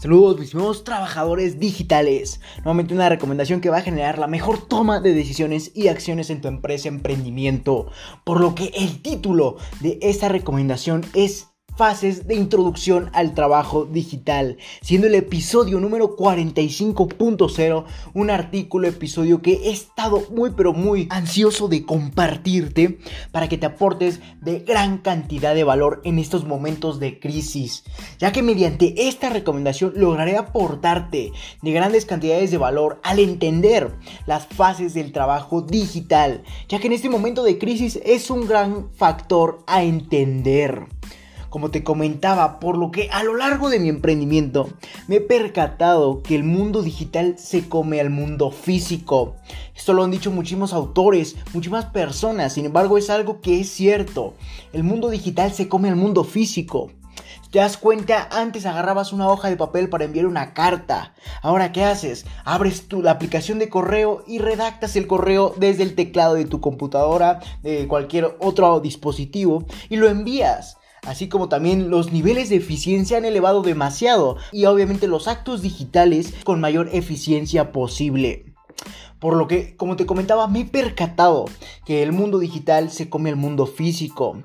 Saludos mis nuevos trabajadores digitales. Nuevamente una recomendación que va a generar la mejor toma de decisiones y acciones en tu empresa emprendimiento. Por lo que el título de esta recomendación es fases de introducción al trabajo digital, siendo el episodio número 45.0 un artículo, episodio que he estado muy pero muy ansioso de compartirte para que te aportes de gran cantidad de valor en estos momentos de crisis, ya que mediante esta recomendación lograré aportarte de grandes cantidades de valor al entender las fases del trabajo digital, ya que en este momento de crisis es un gran factor a entender como te comentaba, por lo que a lo largo de mi emprendimiento me he percatado que el mundo digital se come al mundo físico. Esto lo han dicho muchísimos autores, muchísimas personas, sin embargo es algo que es cierto. El mundo digital se come al mundo físico. ¿Te das cuenta? Antes agarrabas una hoja de papel para enviar una carta. Ahora, ¿qué haces? Abres tu, la aplicación de correo y redactas el correo desde el teclado de tu computadora, de cualquier otro dispositivo, y lo envías así como también los niveles de eficiencia han elevado demasiado y obviamente los actos digitales con mayor eficiencia posible. Por lo que, como te comentaba, me he percatado que el mundo digital se come el mundo físico.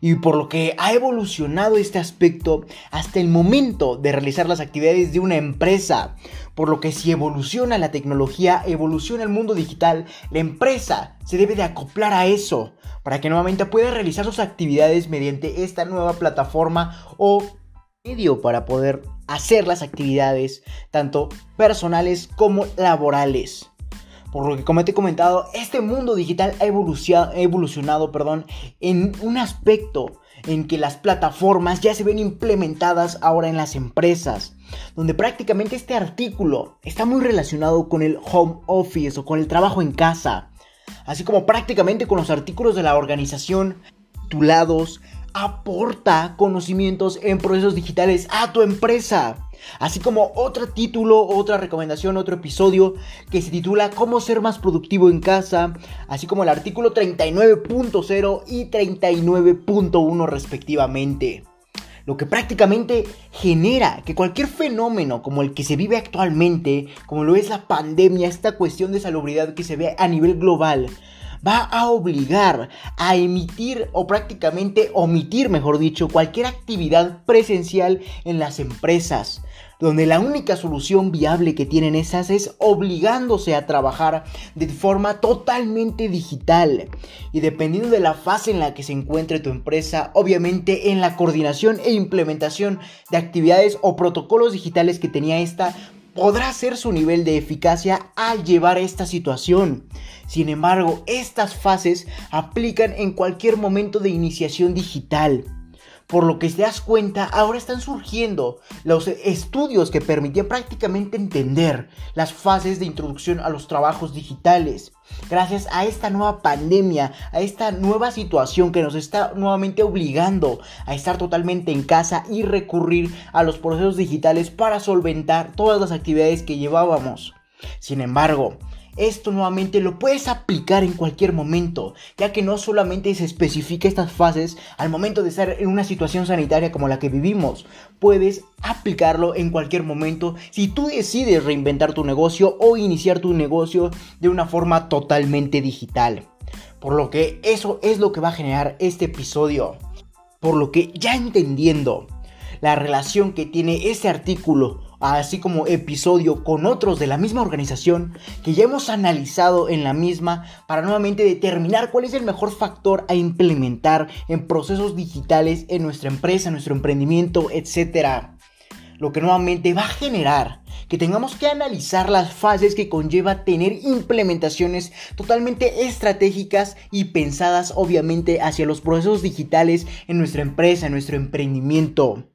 Y por lo que ha evolucionado este aspecto hasta el momento de realizar las actividades de una empresa. Por lo que si evoluciona la tecnología, evoluciona el mundo digital, la empresa se debe de acoplar a eso para que nuevamente pueda realizar sus actividades mediante esta nueva plataforma o medio para poder hacer las actividades tanto personales como laborales. Por lo que como te he comentado, este mundo digital ha evolucionado, evolucionado perdón, en un aspecto en que las plataformas ya se ven implementadas ahora en las empresas, donde prácticamente este artículo está muy relacionado con el home office o con el trabajo en casa, así como prácticamente con los artículos de la organización titulados aporta conocimientos en procesos digitales a tu empresa. Así como otro título, otra recomendación, otro episodio que se titula Cómo ser más productivo en casa, así como el artículo 39.0 y 39.1 respectivamente. Lo que prácticamente genera que cualquier fenómeno como el que se vive actualmente, como lo es la pandemia, esta cuestión de salubridad que se ve a nivel global, va a obligar a emitir o prácticamente omitir, mejor dicho, cualquier actividad presencial en las empresas donde la única solución viable que tienen esas es obligándose a trabajar de forma totalmente digital. Y dependiendo de la fase en la que se encuentre tu empresa, obviamente en la coordinación e implementación de actividades o protocolos digitales que tenía esta, podrá ser su nivel de eficacia al llevar esta situación. Sin embargo, estas fases aplican en cualquier momento de iniciación digital. Por lo que te das cuenta, ahora están surgiendo los estudios que permitían prácticamente entender las fases de introducción a los trabajos digitales. Gracias a esta nueva pandemia, a esta nueva situación que nos está nuevamente obligando a estar totalmente en casa y recurrir a los procesos digitales para solventar todas las actividades que llevábamos. Sin embargo, esto nuevamente lo puedes aplicar en cualquier momento, ya que no solamente se especifica estas fases al momento de estar en una situación sanitaria como la que vivimos, puedes aplicarlo en cualquier momento si tú decides reinventar tu negocio o iniciar tu negocio de una forma totalmente digital. Por lo que eso es lo que va a generar este episodio. Por lo que ya entendiendo la relación que tiene este artículo así como episodio con otros de la misma organización que ya hemos analizado en la misma para nuevamente determinar cuál es el mejor factor a implementar en procesos digitales en nuestra empresa, en nuestro emprendimiento, etc. Lo que nuevamente va a generar que tengamos que analizar las fases que conlleva tener implementaciones totalmente estratégicas y pensadas obviamente hacia los procesos digitales en nuestra empresa, en nuestro emprendimiento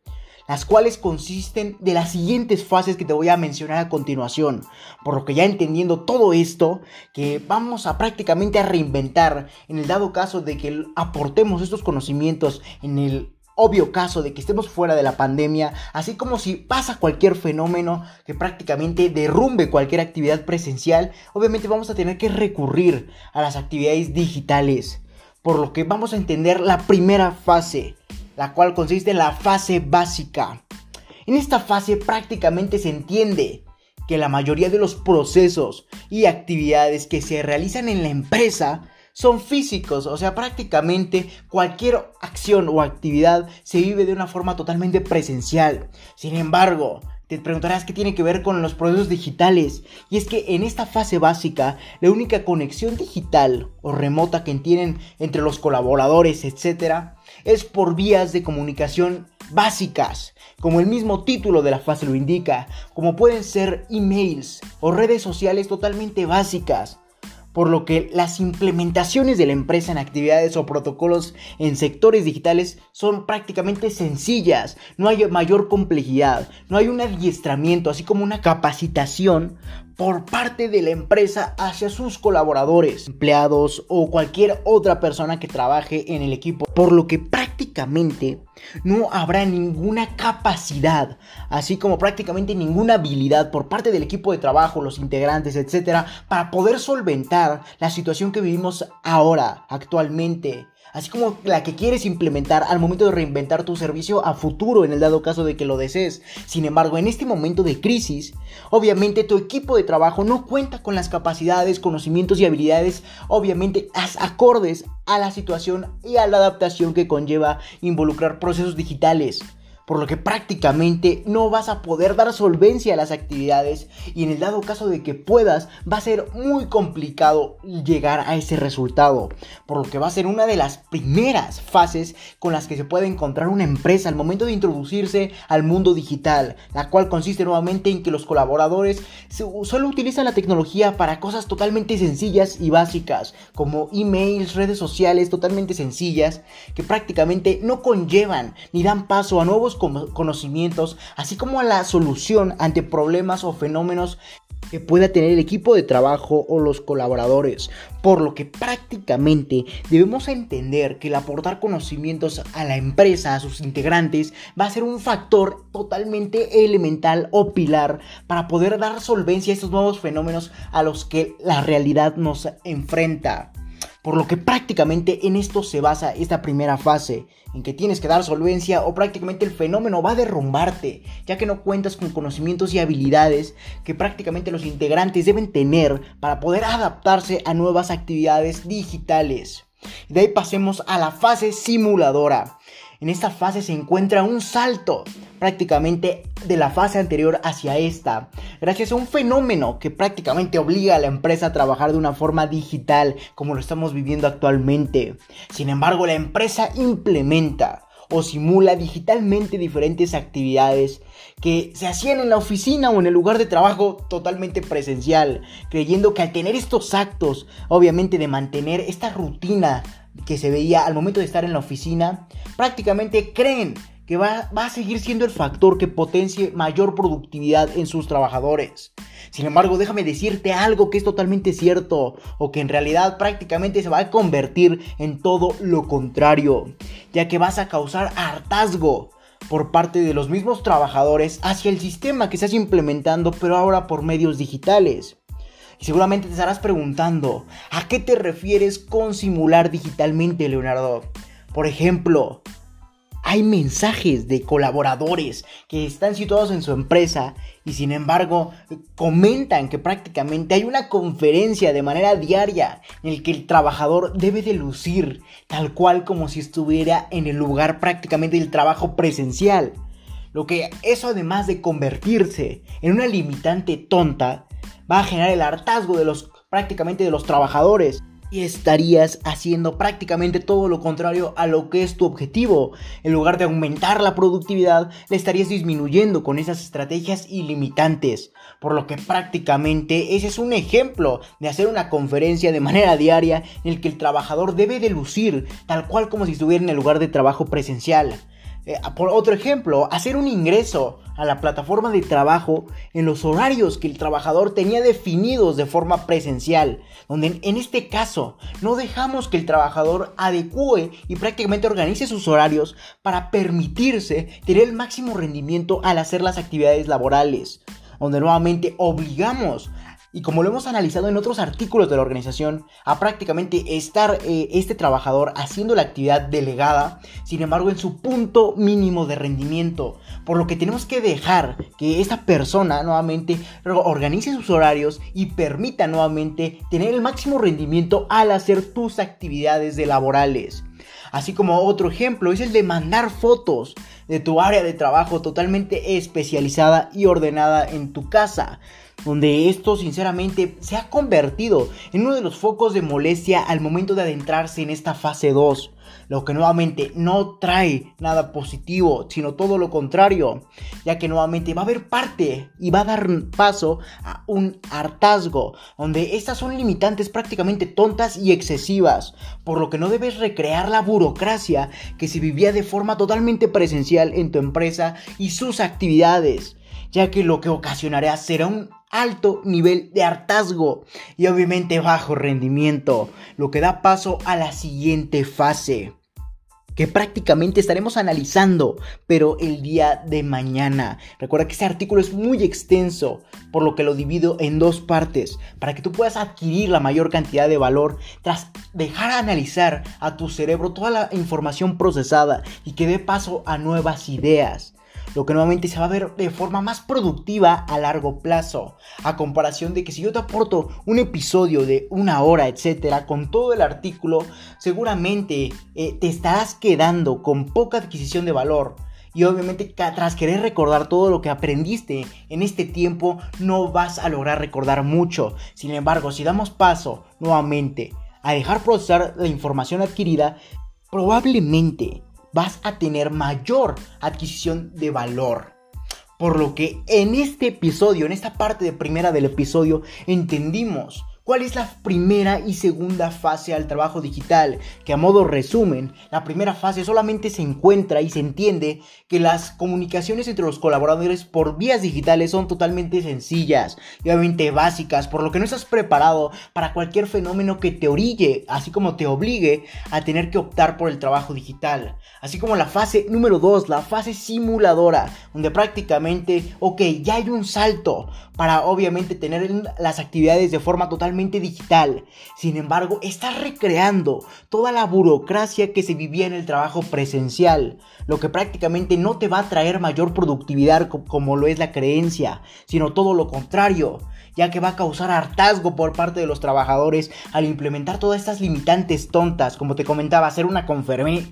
las cuales consisten de las siguientes fases que te voy a mencionar a continuación. Por lo que ya entendiendo todo esto, que vamos a prácticamente a reinventar en el dado caso de que aportemos estos conocimientos en el obvio caso de que estemos fuera de la pandemia, así como si pasa cualquier fenómeno que prácticamente derrumbe cualquier actividad presencial, obviamente vamos a tener que recurrir a las actividades digitales. Por lo que vamos a entender la primera fase, la cual consiste en la fase básica. En esta fase prácticamente se entiende que la mayoría de los procesos y actividades que se realizan en la empresa son físicos, o sea, prácticamente cualquier acción o actividad se vive de una forma totalmente presencial. Sin embargo, te preguntarás qué tiene que ver con los procesos digitales. Y es que en esta fase básica, la única conexión digital o remota que tienen entre los colaboradores, etc., es por vías de comunicación básicas, como el mismo título de la fase lo indica, como pueden ser emails o redes sociales totalmente básicas por lo que las implementaciones de la empresa en actividades o protocolos en sectores digitales son prácticamente sencillas, no hay mayor complejidad, no hay un adiestramiento, así como una capacitación por parte de la empresa hacia sus colaboradores, empleados o cualquier otra persona que trabaje en el equipo, por lo que prácticamente no habrá ninguna capacidad, así como prácticamente ninguna habilidad por parte del equipo de trabajo, los integrantes, etcétera, para poder solventar la situación que vivimos ahora, actualmente así como la que quieres implementar al momento de reinventar tu servicio a futuro en el dado caso de que lo desees. Sin embargo, en este momento de crisis, obviamente tu equipo de trabajo no cuenta con las capacidades, conocimientos y habilidades, obviamente acordes a la situación y a la adaptación que conlleva involucrar procesos digitales por lo que prácticamente no vas a poder dar solvencia a las actividades y en el dado caso de que puedas va a ser muy complicado llegar a ese resultado, por lo que va a ser una de las primeras fases con las que se puede encontrar una empresa al momento de introducirse al mundo digital, la cual consiste nuevamente en que los colaboradores solo utilizan la tecnología para cosas totalmente sencillas y básicas, como emails, redes sociales totalmente sencillas, que prácticamente no conllevan ni dan paso a nuevos conocimientos, así como a la solución ante problemas o fenómenos que pueda tener el equipo de trabajo o los colaboradores, por lo que prácticamente debemos entender que el aportar conocimientos a la empresa, a sus integrantes, va a ser un factor totalmente elemental o pilar para poder dar solvencia a estos nuevos fenómenos a los que la realidad nos enfrenta. Por lo que prácticamente en esto se basa esta primera fase, en que tienes que dar solvencia o prácticamente el fenómeno va a derrumbarte, ya que no cuentas con conocimientos y habilidades que prácticamente los integrantes deben tener para poder adaptarse a nuevas actividades digitales. De ahí pasemos a la fase simuladora. En esta fase se encuentra un salto prácticamente de la fase anterior hacia esta, gracias a un fenómeno que prácticamente obliga a la empresa a trabajar de una forma digital como lo estamos viviendo actualmente. Sin embargo, la empresa implementa o simula digitalmente diferentes actividades que se hacían en la oficina o en el lugar de trabajo totalmente presencial, creyendo que al tener estos actos, obviamente de mantener esta rutina que se veía al momento de estar en la oficina, prácticamente creen que va, a seguir siendo el factor que potencie mayor productividad en sus trabajadores. Sin embargo, déjame decirte algo que es totalmente cierto o que en realidad prácticamente se va a convertir en todo lo contrario, ya que vas a causar hartazgo por parte de los mismos trabajadores hacia el sistema que estás implementando, pero ahora por medios digitales. Seguramente te estarás preguntando, ¿a qué te refieres con simular digitalmente, Leonardo? Por ejemplo, hay mensajes de colaboradores que están situados en su empresa y sin embargo comentan que prácticamente hay una conferencia de manera diaria en el que el trabajador debe de lucir tal cual como si estuviera en el lugar prácticamente del trabajo presencial. Lo que eso además de convertirse en una limitante tonta va a generar el hartazgo de los prácticamente de los trabajadores y estarías haciendo prácticamente todo lo contrario a lo que es tu objetivo. En lugar de aumentar la productividad, le estarías disminuyendo con esas estrategias ilimitantes. Por lo que prácticamente ese es un ejemplo de hacer una conferencia de manera diaria en el que el trabajador debe de lucir tal cual como si estuviera en el lugar de trabajo presencial. Eh, por otro ejemplo, hacer un ingreso a la plataforma de trabajo en los horarios que el trabajador tenía definidos de forma presencial, donde en este caso no dejamos que el trabajador adecue y prácticamente organice sus horarios para permitirse tener el máximo rendimiento al hacer las actividades laborales, donde nuevamente obligamos y como lo hemos analizado en otros artículos de la organización, a prácticamente estar eh, este trabajador haciendo la actividad delegada, sin embargo en su punto mínimo de rendimiento, por lo que tenemos que dejar que esta persona nuevamente organice sus horarios y permita nuevamente tener el máximo rendimiento al hacer tus actividades de laborales. Así como otro ejemplo es el de mandar fotos de tu área de trabajo totalmente especializada y ordenada en tu casa donde esto sinceramente se ha convertido en uno de los focos de molestia al momento de adentrarse en esta fase 2, lo que nuevamente no trae nada positivo, sino todo lo contrario, ya que nuevamente va a haber parte y va a dar paso a un hartazgo, donde estas son limitantes prácticamente tontas y excesivas, por lo que no debes recrear la burocracia que se vivía de forma totalmente presencial en tu empresa y sus actividades ya que lo que ocasionará será un alto nivel de hartazgo y obviamente bajo rendimiento, lo que da paso a la siguiente fase que prácticamente estaremos analizando, pero el día de mañana. Recuerda que este artículo es muy extenso, por lo que lo divido en dos partes, para que tú puedas adquirir la mayor cantidad de valor tras dejar analizar a tu cerebro toda la información procesada y que dé paso a nuevas ideas lo que nuevamente se va a ver de forma más productiva a largo plazo. A comparación de que si yo te aporto un episodio de una hora, etcétera, con todo el artículo, seguramente eh, te estarás quedando con poca adquisición de valor. Y obviamente tras querer recordar todo lo que aprendiste en este tiempo, no vas a lograr recordar mucho. Sin embargo, si damos paso nuevamente a dejar procesar la información adquirida, probablemente vas a tener mayor adquisición de valor. Por lo que en este episodio, en esta parte de primera del episodio, entendimos ¿Cuál es la primera y segunda fase al trabajo digital? Que a modo resumen, la primera fase solamente se encuentra y se entiende que las comunicaciones entre los colaboradores por vías digitales son totalmente sencillas y obviamente básicas, por lo que no estás preparado para cualquier fenómeno que te orille, así como te obligue a tener que optar por el trabajo digital. Así como la fase número 2, la fase simuladora, donde prácticamente, ok, ya hay un salto para obviamente tener las actividades de forma totalmente digital. Sin embargo, está recreando toda la burocracia que se vivía en el trabajo presencial, lo que prácticamente no te va a traer mayor productividad como lo es la creencia, sino todo lo contrario ya que va a causar hartazgo por parte de los trabajadores al implementar todas estas limitantes tontas, como te comentaba, hacer una,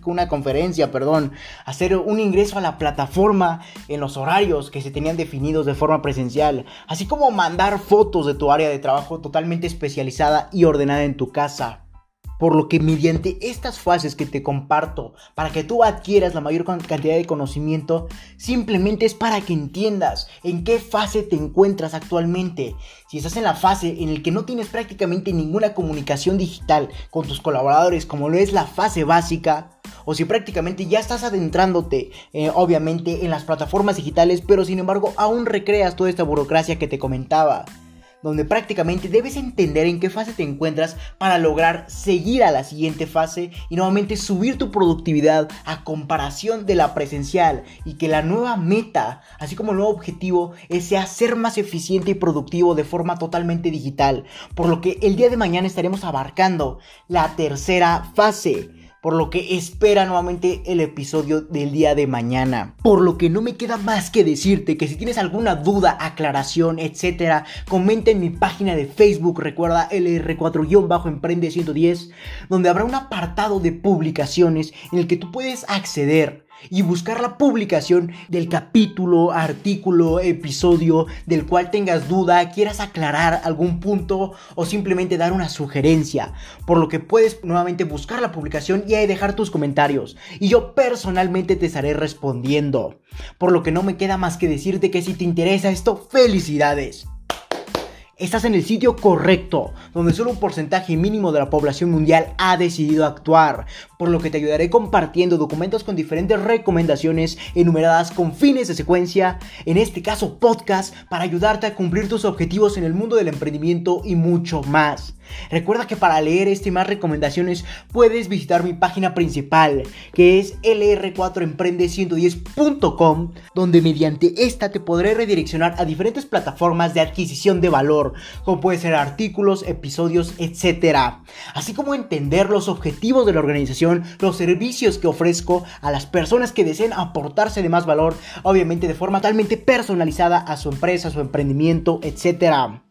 una conferencia, perdón, hacer un ingreso a la plataforma en los horarios que se tenían definidos de forma presencial, así como mandar fotos de tu área de trabajo totalmente especializada y ordenada en tu casa. Por lo que mediante estas fases que te comparto, para que tú adquieras la mayor cantidad de conocimiento, simplemente es para que entiendas en qué fase te encuentras actualmente. Si estás en la fase en la que no tienes prácticamente ninguna comunicación digital con tus colaboradores, como lo es la fase básica, o si prácticamente ya estás adentrándote, eh, obviamente, en las plataformas digitales, pero sin embargo aún recreas toda esta burocracia que te comentaba donde prácticamente debes entender en qué fase te encuentras para lograr seguir a la siguiente fase y nuevamente subir tu productividad a comparación de la presencial y que la nueva meta, así como el nuevo objetivo, es sea ser más eficiente y productivo de forma totalmente digital, por lo que el día de mañana estaremos abarcando la tercera fase por lo que espera nuevamente el episodio del día de mañana. Por lo que no me queda más que decirte que si tienes alguna duda, aclaración, etcétera, comenta en mi página de Facebook, recuerda LR4-Emprende 110, donde habrá un apartado de publicaciones en el que tú puedes acceder y buscar la publicación del capítulo, artículo, episodio del cual tengas duda, quieras aclarar algún punto o simplemente dar una sugerencia. Por lo que puedes nuevamente buscar la publicación y ahí dejar tus comentarios. Y yo personalmente te estaré respondiendo. Por lo que no me queda más que decirte que si te interesa esto, felicidades estás en el sitio correcto, donde solo un porcentaje mínimo de la población mundial ha decidido actuar, por lo que te ayudaré compartiendo documentos con diferentes recomendaciones enumeradas con fines de secuencia, en este caso podcast, para ayudarte a cumplir tus objetivos en el mundo del emprendimiento y mucho más. Recuerda que para leer este y más recomendaciones puedes visitar mi página principal, que es lr4emprende110.com, donde mediante esta te podré redireccionar a diferentes plataformas de adquisición de valor como puede ser artículos, episodios, etc. Así como entender los objetivos de la organización, los servicios que ofrezco a las personas que deseen aportarse de más valor, obviamente de forma totalmente personalizada a su empresa, a su emprendimiento, etc.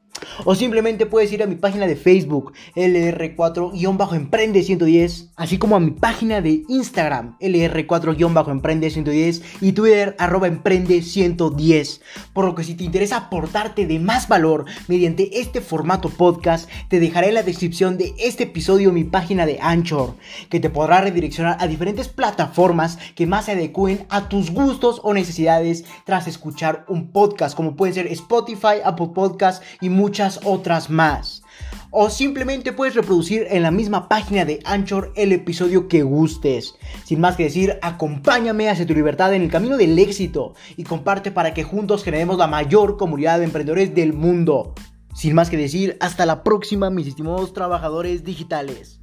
O simplemente puedes ir a mi página de Facebook, LR4-Emprende110, así como a mi página de Instagram, LR4-Emprende110 y Twitter, arroba Emprende110. Por lo que si te interesa aportarte de más valor mediante este formato podcast, te dejaré en la descripción de este episodio mi página de Anchor, que te podrá redireccionar a diferentes plataformas que más se adecúen a tus gustos o necesidades tras escuchar un podcast, como pueden ser Spotify, Apple Podcast y muchos otras más. O simplemente puedes reproducir en la misma página de Anchor el episodio que gustes. Sin más que decir, acompáñame hacia tu libertad en el camino del éxito y comparte para que juntos generemos la mayor comunidad de emprendedores del mundo. Sin más que decir, hasta la próxima mis estimados trabajadores digitales.